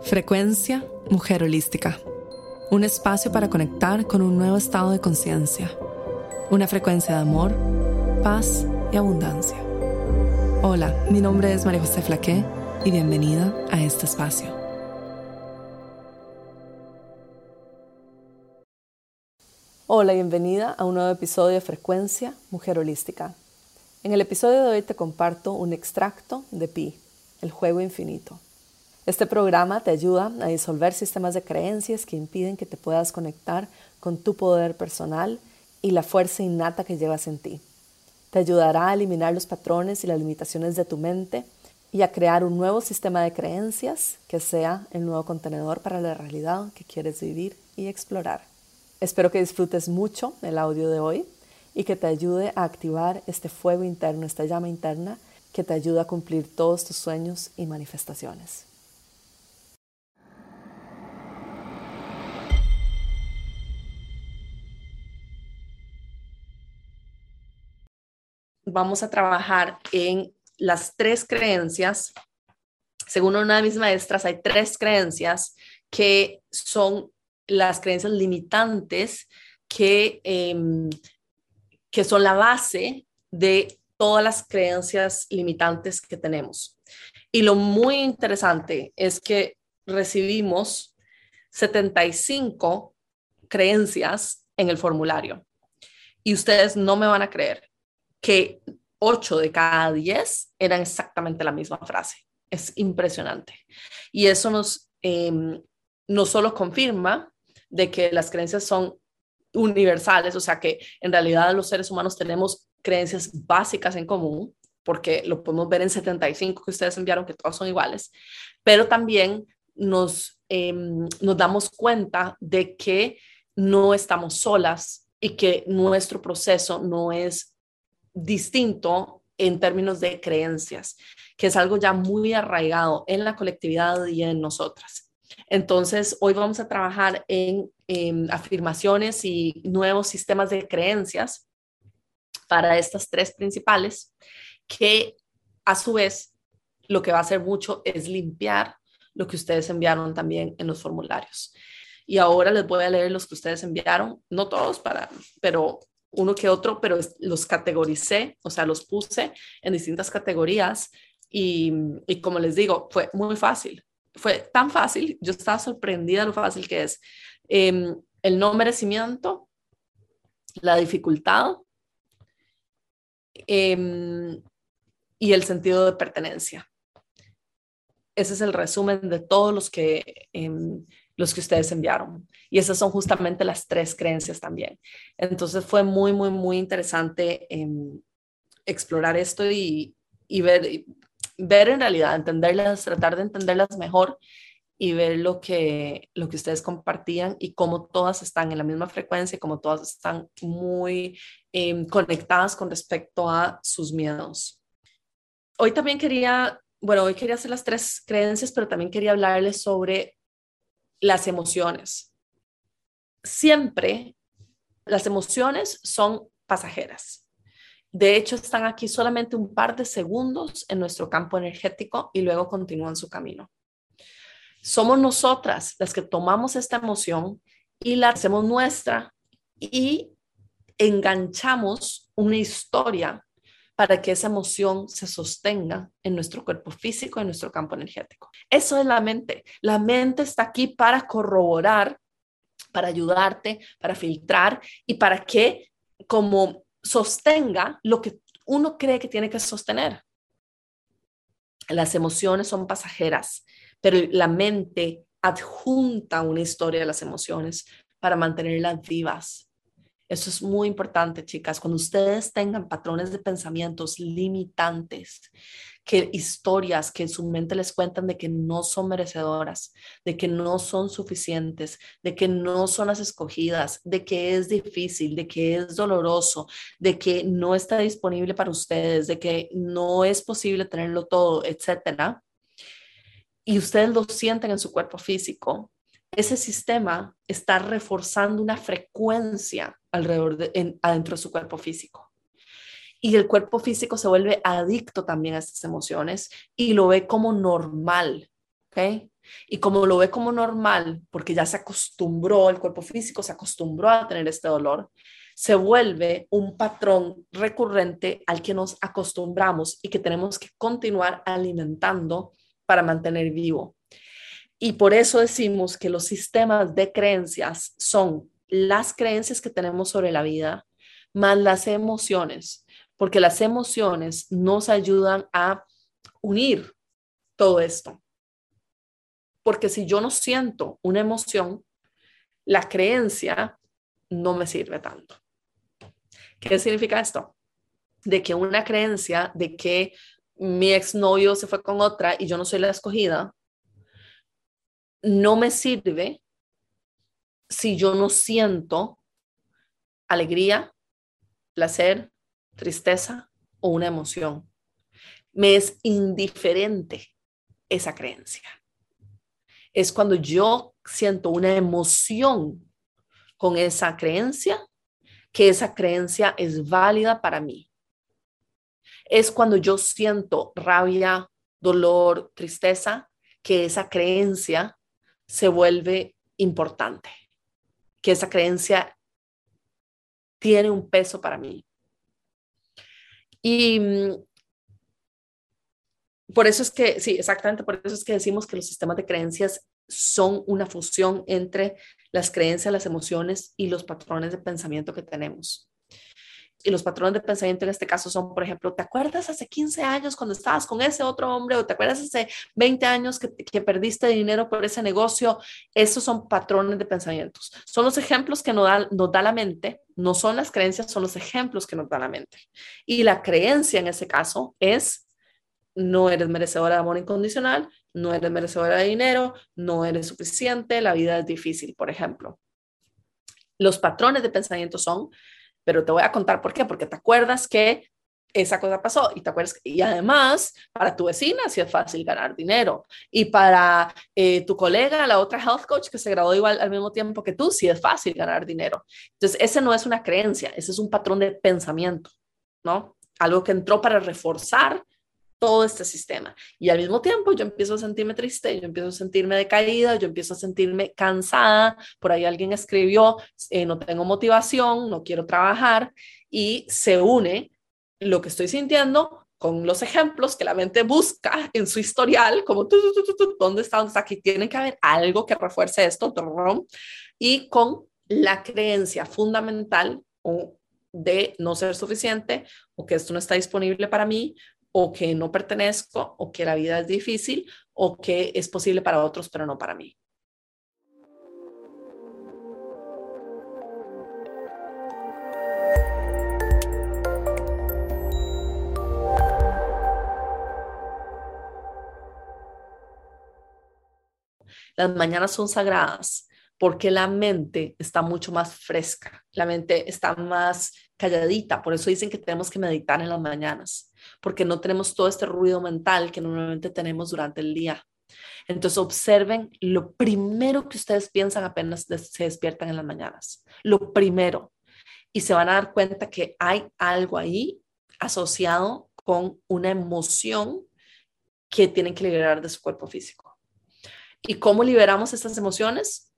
Frecuencia Mujer Holística. Un espacio para conectar con un nuevo estado de conciencia. Una frecuencia de amor, paz y abundancia. Hola, mi nombre es María José Flaqué y bienvenida a este espacio. Hola, bienvenida a un nuevo episodio de Frecuencia Mujer Holística. En el episodio de hoy te comparto un extracto de Pi, el juego infinito. Este programa te ayuda a disolver sistemas de creencias que impiden que te puedas conectar con tu poder personal y la fuerza innata que llevas en ti. Te ayudará a eliminar los patrones y las limitaciones de tu mente y a crear un nuevo sistema de creencias que sea el nuevo contenedor para la realidad que quieres vivir y explorar. Espero que disfrutes mucho el audio de hoy y que te ayude a activar este fuego interno, esta llama interna que te ayuda a cumplir todos tus sueños y manifestaciones. Vamos a trabajar en las tres creencias. Según una de mis maestras, hay tres creencias que son las creencias limitantes que em, que son la base de todas las creencias limitantes que tenemos. Y lo muy interesante es que recibimos 75 creencias en el formulario. Y ustedes no me van a creer que 8 de cada 10 eran exactamente la misma frase. Es impresionante. Y eso nos, em, no solo confirma de que las creencias son universales, o sea que en realidad los seres humanos tenemos creencias básicas en común, porque lo podemos ver en 75 que ustedes enviaron, que todas son iguales, pero también nos, em, nos damos cuenta de que no estamos solas y que nuestro proceso no es distinto en términos de creencias, que es algo ya muy arraigado en la colectividad y en nosotras. Entonces, hoy vamos a trabajar en, afirmaciones y nuevos sistemas de creencias para estas tres principales, que a su vez lo que va a hacer mucho es limpiar lo que ustedes enviaron también en los formularios. Y ahora les voy a leer los que ustedes enviaron, no todos, para, pero uno que otro, pero los categoricé, o sea, los puse en distintas categorías y, y como les digo, fue muy fácil fue tan fácil, yo estaba sorprendida lo fácil que es. Em, el no merecimiento, la dificultad em, y el sentido de pertenencia. Ese es el resumen de todos los que, em, los que ustedes enviaron. Y esas son justamente las tres creencias también. Entonces fue muy, muy, muy interesante explorar esto y, ver, ver en realidad, entenderlas, tratar de entenderlas mejor y ver lo que, lo que ustedes compartían y cómo todas están en la misma frecuencia, cómo todas están muy em, conectadas con respecto a sus miedos. Hoy también quería, bueno, hoy quería hacer las tres creencias, pero también quería hablarles sobre las emociones. Siempre las emociones son pasajeras. De hecho, están aquí solamente un par de segundos en nuestro campo energético y luego continúan su camino. Somos nosotras las que tomamos esta emoción y la hacemos nuestra y enganchamos una historia para que esa emoción se sostenga en nuestro cuerpo físico, en nuestro campo energético. Eso es la mente. La mente está aquí para corroborar, para ayudarte, para filtrar y para que como sostenga lo que uno cree que tiene que sostener. Las emociones son pasajeras, pero la mente adjunta una historia de las emociones para mantenerlas vivas. Eso es muy importante, chicas. Cuando ustedes tengan patrones de pensamientos limitantes, que historias que en su mente les cuentan de que no son merecedoras, de que no son suficientes, de que no son las escogidas, de que es difícil, de que es doloroso, de que no está disponible para ustedes, de que no es posible tenerlo todo, etcétera. Y ustedes lo sienten en su cuerpo físico, ese sistema está reforzando una frecuencia alrededor de, adentro de su cuerpo físico. Y el cuerpo físico se vuelve adicto también a estas emociones y lo ve como normal. ¿ok? Y como lo ve como normal, porque ya se acostumbró, el cuerpo físico se acostumbró a tener este dolor, se vuelve un patrón recurrente al que nos acostumbramos y que tenemos que continuar alimentando para mantener vivo. Y por eso decimos que los sistemas de creencias son las creencias que tenemos sobre la vida más las emociones, porque las emociones nos ayudan a unir todo esto. Porque si yo no siento una emoción, la creencia no me sirve tanto. ¿Qué significa esto? De que una creencia de que mi exnovio se fue con otra y yo no soy la escogida, no me sirve si yo no siento alegría, placer, tristeza o una emoción. Me es indiferente esa creencia. Es cuando yo siento una emoción con esa creencia, que esa creencia es válida para mí. Es cuando yo siento rabia, dolor, tristeza, que esa creencia se vuelve importante, que esa creencia tiene un peso para mí. Y mm, por eso es que, sí, exactamente, por eso es que decimos que los sistemas de creencias son una fusión entre las creencias, las emociones y los patrones de pensamiento que tenemos y los patrones de pensamiento en este caso son, por ejemplo, ¿te acuerdas hace 15 años cuando estabas con ese otro hombre o te acuerdas hace 20 años que, que perdiste dinero por ese negocio? Esos son patrones de pensamientos. Son los ejemplos que nos da, nos da la mente, no son las creencias, son los ejemplos que nos da la mente. Y la creencia en ese caso es, no eres merecedora de amor incondicional, no eres merecedora de dinero, no eres suficiente, la vida es difícil, por ejemplo. Los patrones de pensamiento son, pero te voy a contar por qué, porque te acuerdas que esa cosa pasó y te acuerdas y además para tu vecina sí es fácil ganar dinero y para eh, tu colega la otra health coach que se graduó igual al mismo tiempo que tú sí es fácil ganar dinero. Entonces ese no es una creencia ese es un patrón de pensamiento no algo que entró para reforzar todo este sistema. Y al mismo tiempo yo empiezo a sentirme triste, yo empiezo a sentirme decaída, yo empiezo a sentirme cansada. Por ahí alguien escribió, eh, no tengo motivación, no quiero trabajar y se une lo que estoy sintiendo con los ejemplos que la mente busca en su historial, como ¿dónde está? ¿Dónde está? Aquí tiene que haber algo que refuerce esto, y con la creencia fundamental de no ser suficiente o que esto no está disponible para mí o que no pertenezco, o que la vida es difícil, o que es posible para otros, pero no para mí. Las mañanas son sagradas porque la mente está mucho más fresca, la mente está más calladita, por eso dicen que tenemos que meditar en las mañanas, porque no tenemos todo este ruido mental que normalmente tenemos durante el día. Entonces observen lo primero que ustedes piensan apenas se despiertan en las mañanas, lo primero, y se van a dar cuenta que hay algo ahí asociado con una emoción que tienen que liberar de su cuerpo físico. ¿Y cómo liberamos estas emociones?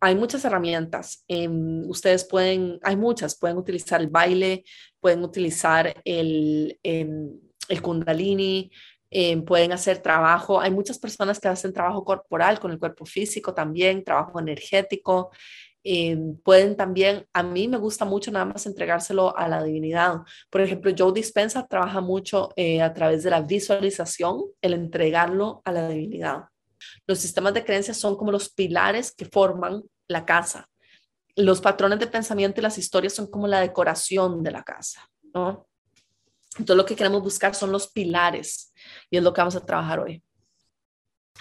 Hay muchas herramientas. Em, ustedes pueden, hay muchas, pueden utilizar el baile, pueden utilizar el, em, el kundalini, em, pueden hacer trabajo. Hay muchas personas que hacen trabajo corporal con el cuerpo físico también, trabajo energético. pueden también, a mí me gusta mucho nada más entregárselo a la divinidad. Por ejemplo, Joe Dispensa trabaja mucho eh, a través de la visualización, el entregarlo a la divinidad. Los sistemas de creencias son como los pilares que forman la casa. Los patrones de pensamiento y las historias son como la decoración de la casa, ¿no? Entonces lo que queremos buscar son los pilares y es lo que vamos a trabajar hoy.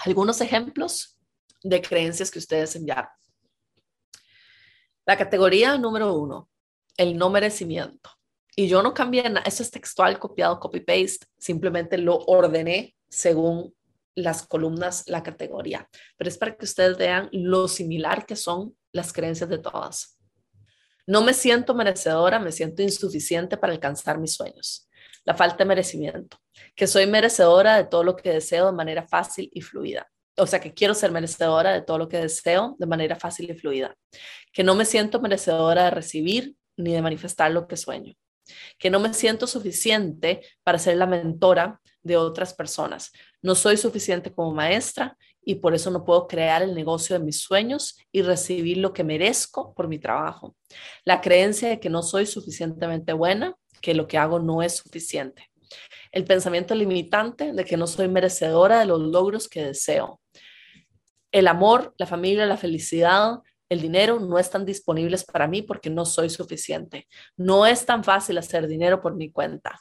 Algunos ejemplos de creencias que ustedes enviaron. La categoría número uno, el no merecimiento. Y yo no cambié nada, eso es textual, copiado, copy-paste, simplemente lo ordené según las columnas, la categoría, pero es para que ustedes vean lo similar que son las creencias de todas. No me siento merecedora, me siento insuficiente para alcanzar mis sueños. La falta de merecimiento, que soy merecedora de todo lo que deseo de manera fácil y fluida. o sea, que quiero ser merecedora de todo lo que deseo de manera fácil y fluida, que no me siento merecedora de recibir ni de manifestar lo que sueño, que no me siento suficiente para ser la mentora de otras personas, no soy suficiente como maestra y por eso no puedo crear el negocio de mis sueños y recibir lo que merezco por mi trabajo. La creencia de que no soy suficientemente buena, que lo que hago no es suficiente. El pensamiento limitante de que no soy merecedora de los logros que deseo. El amor, la familia, la felicidad, el dinero no están disponibles para mí porque no soy suficiente. No es tan fácil hacer dinero por mi cuenta.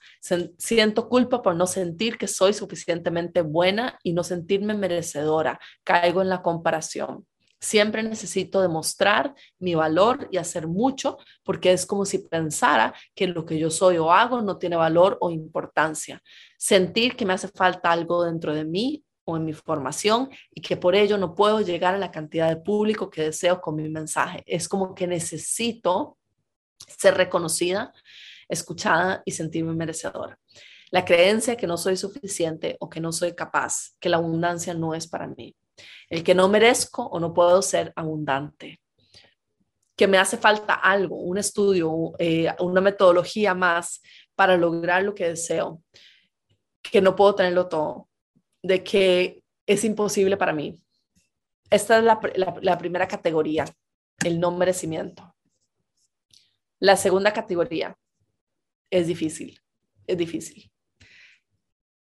Siento culpa por no sentir que soy suficientemente buena y no sentirme merecedora. Caigo en la comparación. Siempre necesito demostrar mi valor y hacer mucho porque es como si pensara que lo que yo soy o hago no tiene valor o importancia. Sentir que me hace falta algo dentro de mí o en mi formación y que por ello no puedo llegar a la cantidad de público que deseo con mi mensaje. Es como que necesito ser reconocida, escuchada y sentirme merecedora. La creencia que no soy suficiente o que no soy capaz, que la abundancia no es para mí. El que no merezco o no puedo ser abundante. Que me hace falta algo, un estudio, eh, una metodología más para lograr lo que deseo. Que no puedo tenerlo todo de que es imposible para mí. Esta es la, primera categoría, el no merecimiento. La segunda categoría es difícil, es difícil.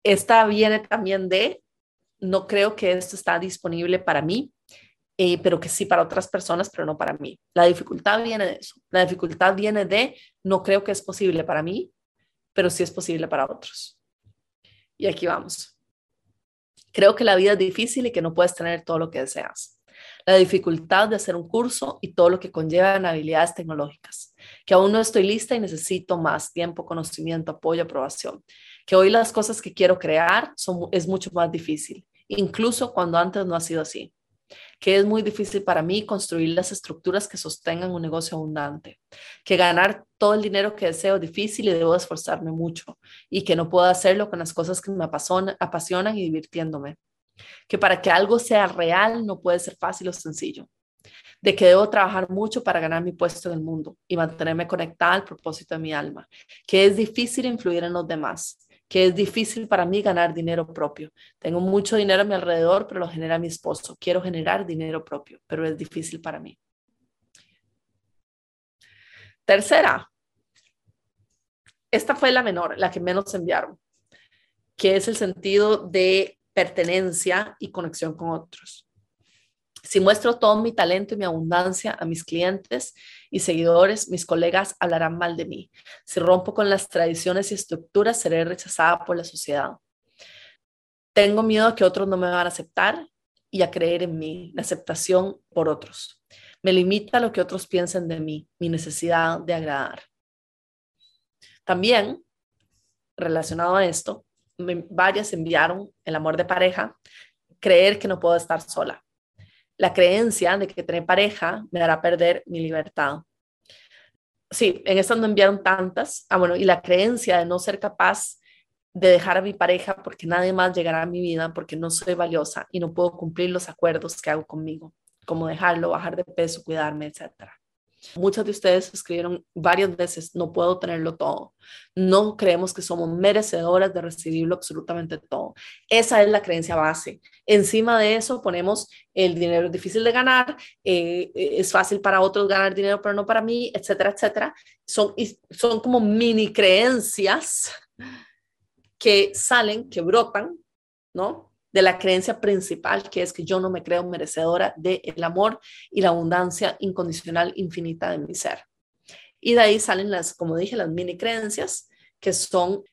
Esta viene también de, no creo que esto está disponible para mí, eh, pero que sí para otras personas, pero no para mí. La dificultad viene de eso. La dificultad viene de, no creo que es posible para mí, pero sí es posible para otros. Y aquí vamos. Creo que la vida es difícil y que no puedes tener todo lo que deseas. La dificultad de hacer un curso y todo lo que conlleva en habilidades tecnológicas. Que aún no estoy lista y necesito más tiempo, conocimiento, apoyo, aprobación. Que hoy las cosas que quiero crear son, es mucho más difícil, incluso cuando antes no ha sido así que es muy difícil para mí construir las estructuras que sostengan un negocio abundante, que ganar todo el dinero que deseo es difícil y debo esforzarme mucho y que no puedo hacerlo con las cosas que me apasionan y divirtiéndome, que para que algo sea real no puede ser fácil o sencillo, de que debo trabajar mucho para ganar mi puesto en el mundo y mantenerme conectada al propósito de mi alma, que es difícil influir en los demás, que es difícil para mí ganar dinero propio. Tengo mucho dinero a mi alrededor, pero lo genera mi esposo. Quiero generar dinero propio, pero es difícil para mí. Tercera, esta fue la menor, la que menos enviaron, que es el sentido de pertenencia y conexión con otros. Si muestro todo mi talento y mi abundancia a mis clientes y seguidores, mis colegas hablarán mal de mí. Si rompo con las tradiciones y estructuras, seré rechazada por la sociedad. Tengo miedo a que otros no me van a aceptar y a creer en mí, la aceptación por otros. Me limita lo que otros piensen de mí, mi necesidad de agradar. También, relacionado a esto, varias enviaron el amor de pareja, creer que no puedo estar sola la creencia de que tener pareja me hará perder mi libertad. Sí, en estas no enviaron tantas. Ah, bueno, y la creencia de no ser capaz de dejar a mi pareja porque nadie más llegará a mi vida porque no soy valiosa y no puedo cumplir los acuerdos que hago conmigo, como dejarlo, bajar de peso, cuidarme, etcétera. Muchos de ustedes escribieron varias veces, no puedo tenerlo todo. No creemos que somos merecedoras de recibirlo absolutamente todo. Esa es la creencia base. Encima de eso ponemos el dinero es difícil de ganar, eh, es fácil para otros ganar dinero, pero no para mí, etcétera, etcétera. Son, son como mini creencias que salen, que brotan, ¿no? De la creencia principal, que es que yo no me creo merecedora del el amor y la abundancia incondicional infinita de mi ser. Y de ahí salen las, como dije, las mini creencias, que son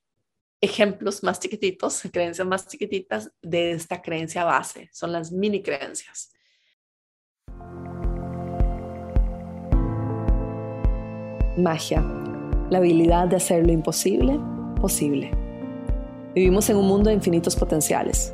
ejemplos más chiquititos, creencias más chiquititas de esta creencia base, son las mini creencias. Magia, la habilidad de hacer lo imposible posible. Vivimos en un mundo de infinitos potenciales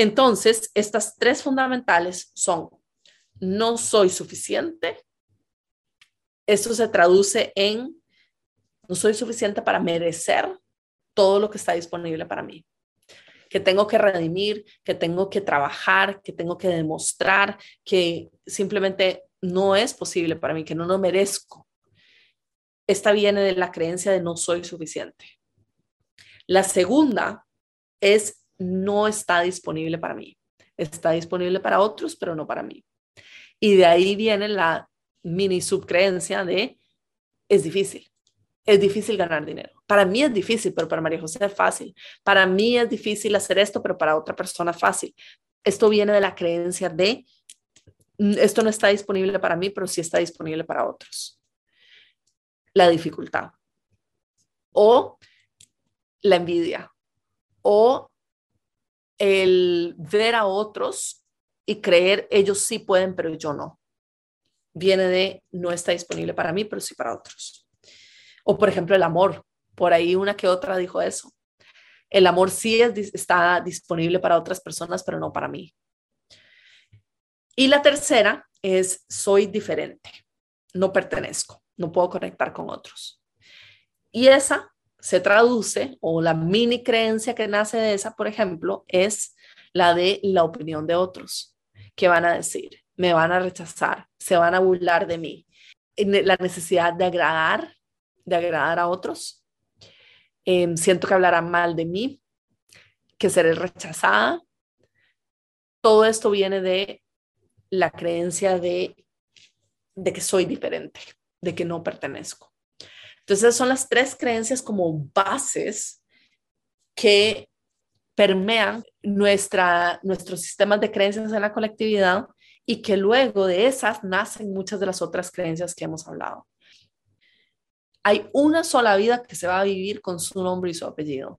Entonces, estas tres fundamentales son, no soy suficiente. Esto se traduce en, no soy suficiente para merecer todo lo que está disponible para mí. Que tengo que redimir, que tengo que trabajar, que tengo que demostrar que simplemente no es posible para mí, que no lo merezco. Esta viene de la creencia de no soy suficiente. La segunda es no está disponible para mí. Está disponible para otros, pero no para mí. Y de ahí viene la mini subcreencia de es difícil. Es difícil ganar dinero. Para mí es difícil, pero para María José es fácil. Para mí es difícil hacer esto, pero para otra persona fácil. Esto viene de la creencia de mm, esto no está disponible para mí, pero sí está disponible para otros. La dificultad o la envidia o el ver a otros y creer ellos sí pueden, pero yo no. Viene de no está disponible para mí, pero sí para otros. O por ejemplo el amor. Por ahí una que otra dijo eso. El amor sí está disponible para otras personas, pero no para mí. Y la tercera es soy diferente. No pertenezco. No puedo conectar con otros. Y esa se traduce, o la mini creencia que nace de esa, por ejemplo, es la de la opinión de otros. ¿Qué van a decir? Me van a rechazar, se van a burlar de mí. La necesidad de agradar, de agradar a otros. Em, siento que hablarán mal de mí, que seré rechazada. Todo esto viene de la creencia de, de que soy diferente, de que no pertenezco. Entonces, son las tres creencias como bases que permean nuestra, nuestros sistemas de creencias en la colectividad y que luego de esas nacen muchas de las otras creencias que hemos hablado. Hay una sola vida que se va a vivir con su nombre y su apellido.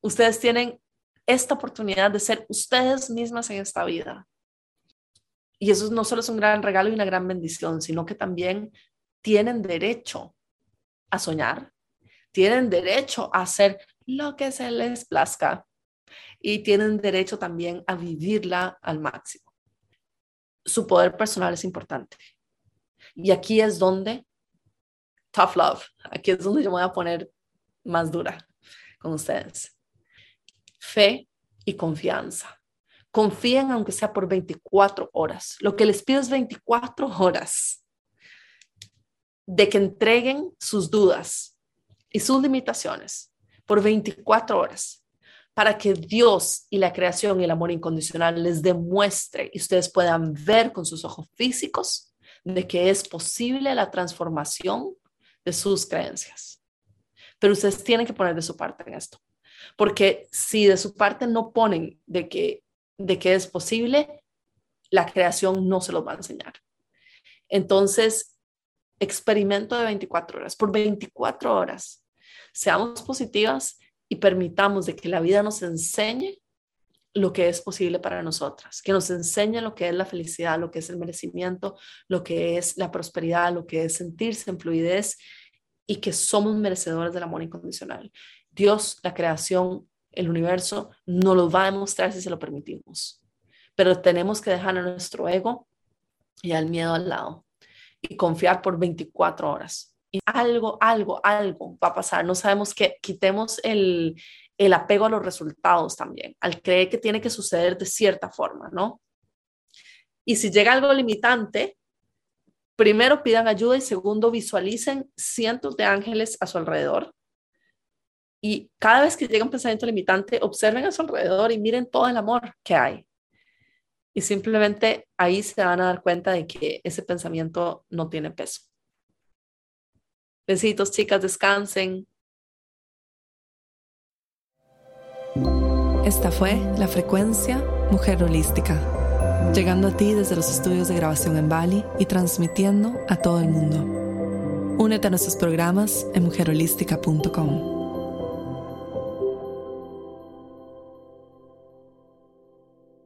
Ustedes tienen esta oportunidad de ser ustedes mismas en esta vida. Y eso no solo es un gran regalo y una gran bendición, sino que también tienen derecho a soñar, tienen derecho a hacer lo que se les plazca y tienen derecho también a vivirla al máximo. Su poder personal es importante. Y aquí es donde, tough love, aquí es donde yo me voy a poner más dura con ustedes. Fe y confianza. Confíen aunque sea por 24 horas. Lo que les pido es 24 horas de que entreguen sus dudas y sus limitaciones por 24 horas para que Dios y la creación y el amor incondicional les demuestre y ustedes puedan ver con sus ojos físicos de que es posible la transformación de sus creencias. Pero ustedes tienen que poner de su parte en esto, porque si de su parte no ponen de que, de que es posible, la creación no se los va a enseñar. Entonces, experimento de 24 horas, por 24 horas. Seamos positivas y permitamos de que la vida nos enseñe lo que es posible para nosotras, que nos enseñe lo que es la felicidad, lo que es el merecimiento, lo que es la prosperidad, lo que es sentirse en fluidez y que somos merecedores del amor incondicional. Dios, la creación, el universo, nos lo va a demostrar si se lo permitimos, pero tenemos que dejar a nuestro ego y al miedo al lado y confiar por 24 horas. Y algo, algo, algo va a pasar. No sabemos qué. Quitemos el, el apego a los resultados también, al creer que tiene que suceder de cierta forma, ¿no? Y si llega algo limitante, primero pidan ayuda y segundo visualicen cientos de ángeles a su alrededor. Y cada vez que llega un pensamiento limitante, observen a su alrededor y miren todo el amor que hay y simplemente ahí se van a dar cuenta de que ese pensamiento no tiene peso. Besitos, chicas, descansen. Esta fue la frecuencia Mujer Holística, llegando a ti desde los estudios de grabación en Bali y transmitiendo a todo el mundo. Únete a nuestros programas en mujerholística.com.